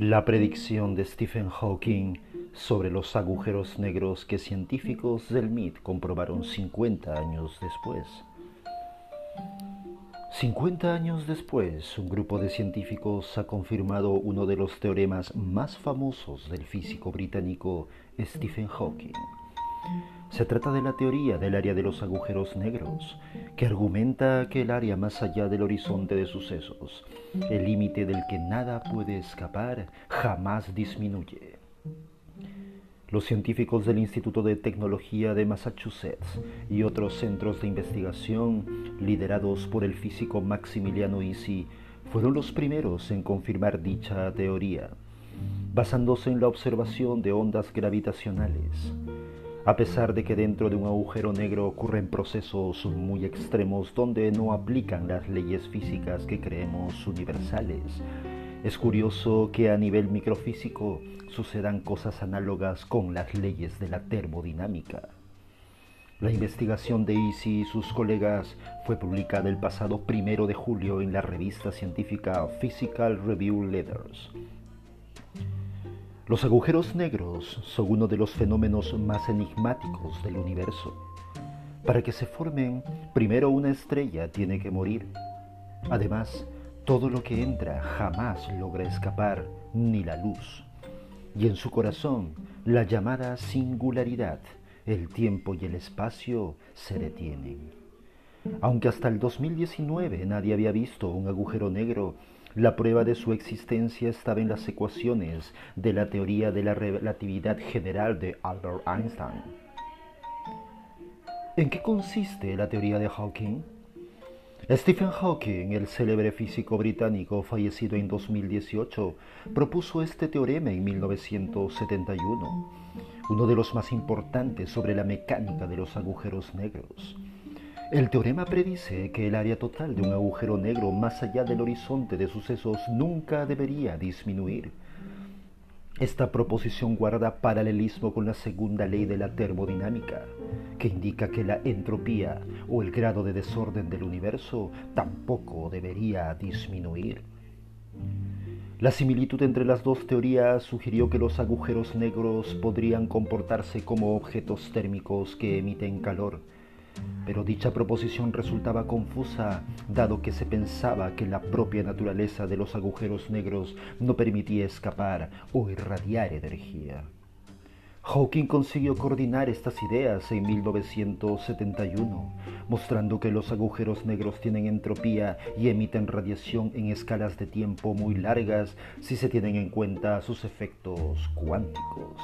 La predicción de Stephen Hawking sobre los agujeros negros que científicos del MIT comprobaron 50 años después. 50 años después, un grupo de científicos ha confirmado uno de los teoremas más famosos del físico británico Stephen Hawking. Se trata de la teoría del área de los agujeros negros, que argumenta que el área más allá del horizonte de sucesos, el límite del que nada puede escapar, jamás disminuye. Los científicos del Instituto de Tecnología de Massachusetts y otros centros de investigación, liderados por el físico Maximiliano Easy, fueron los primeros en confirmar dicha teoría, basándose en la observación de ondas gravitacionales. A pesar de que dentro de un agujero negro ocurren procesos muy extremos donde no aplican las leyes físicas que creemos universales, es curioso que a nivel microfísico sucedan cosas análogas con las leyes de la termodinámica. La investigación de Easy y sus colegas fue publicada el pasado primero de julio en la revista científica Physical Review Letters. Los agujeros negros son uno de los fenómenos más enigmáticos del universo. Para que se formen, primero una estrella tiene que morir. Además, todo lo que entra jamás logra escapar, ni la luz. Y en su corazón, la llamada singularidad, el tiempo y el espacio se detienen. Aunque hasta el 2019 nadie había visto un agujero negro la prueba de su existencia estaba en las ecuaciones de la teoría de la relatividad general de Albert Einstein. ¿En qué consiste la teoría de Hawking? Stephen Hawking, el célebre físico británico fallecido en 2018, propuso este teorema en 1971, uno de los más importantes sobre la mecánica de los agujeros negros. El teorema predice que el área total de un agujero negro más allá del horizonte de sucesos nunca debería disminuir. Esta proposición guarda paralelismo con la segunda ley de la termodinámica, que indica que la entropía o el grado de desorden del universo tampoco debería disminuir. La similitud entre las dos teorías sugirió que los agujeros negros podrían comportarse como objetos térmicos que emiten calor, pero dicha proposición resultaba confusa, dado que se pensaba que la propia naturaleza de los agujeros negros no permitía escapar o irradiar energía. Hawking consiguió coordinar estas ideas en 1971, mostrando que los agujeros negros tienen entropía y emiten radiación en escalas de tiempo muy largas si se tienen en cuenta sus efectos cuánticos.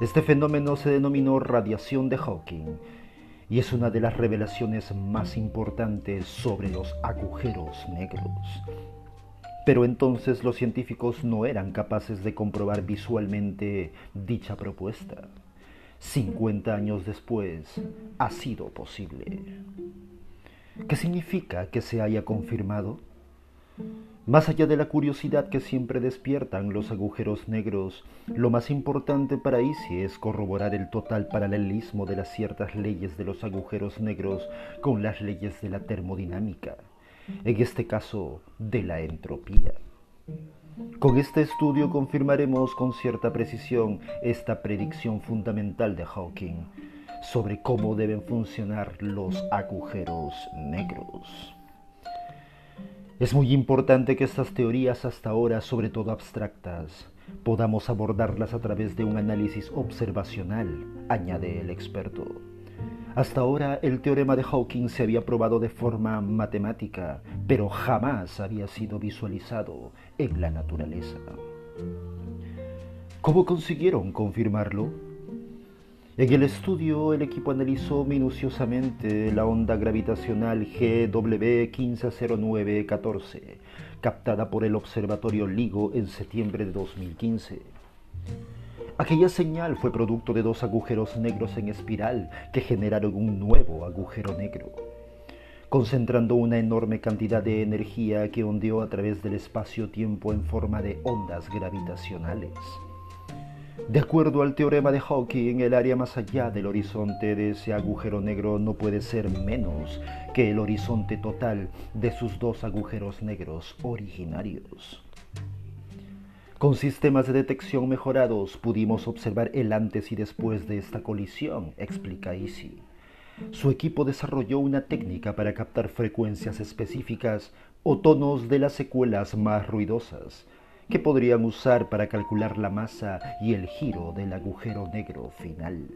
Este fenómeno se denominó radiación de Hawking y es una de las revelaciones más importantes sobre los agujeros negros. Pero entonces los científicos no eran capaces de comprobar visualmente dicha propuesta. 50 años después ha sido posible. ¿Qué significa que se haya confirmado? Más allá de la curiosidad que siempre despiertan los agujeros negros, lo más importante para Isi es corroborar el total paralelismo de las ciertas leyes de los agujeros negros con las leyes de la termodinámica, en este caso de la entropía. Con este estudio confirmaremos con cierta precisión esta predicción fundamental de Hawking sobre cómo deben funcionar los agujeros negros. Es muy importante que estas teorías hasta ahora, sobre todo abstractas, podamos abordarlas a través de un análisis observacional, añade el experto. Hasta ahora el teorema de Hawking se había probado de forma matemática, pero jamás había sido visualizado en la naturaleza. ¿Cómo consiguieron confirmarlo? En el estudio, el equipo analizó minuciosamente la onda gravitacional GW150914, captada por el Observatorio LIGO en septiembre de 2015. Aquella señal fue producto de dos agujeros negros en espiral que generaron un nuevo agujero negro, concentrando una enorme cantidad de energía que ondeó a través del espacio-tiempo en forma de ondas gravitacionales. De acuerdo al teorema de Hawking, el área más allá del horizonte de ese agujero negro no puede ser menos que el horizonte total de sus dos agujeros negros originarios. Con sistemas de detección mejorados pudimos observar el antes y después de esta colisión, explica Easy. Su equipo desarrolló una técnica para captar frecuencias específicas o tonos de las secuelas más ruidosas, que podrían usar para calcular la masa y el giro del agujero negro final.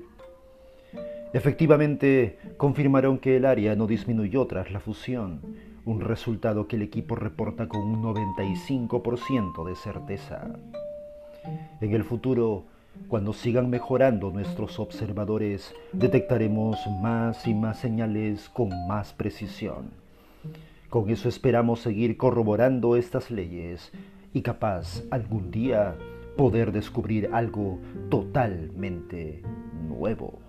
Efectivamente, confirmaron que el área no disminuyó tras la fusión, un resultado que el equipo reporta con un 95% de certeza. En el futuro, cuando sigan mejorando nuestros observadores, detectaremos más y más señales con más precisión. Con eso esperamos seguir corroborando estas leyes y capaz algún día poder descubrir algo totalmente nuevo.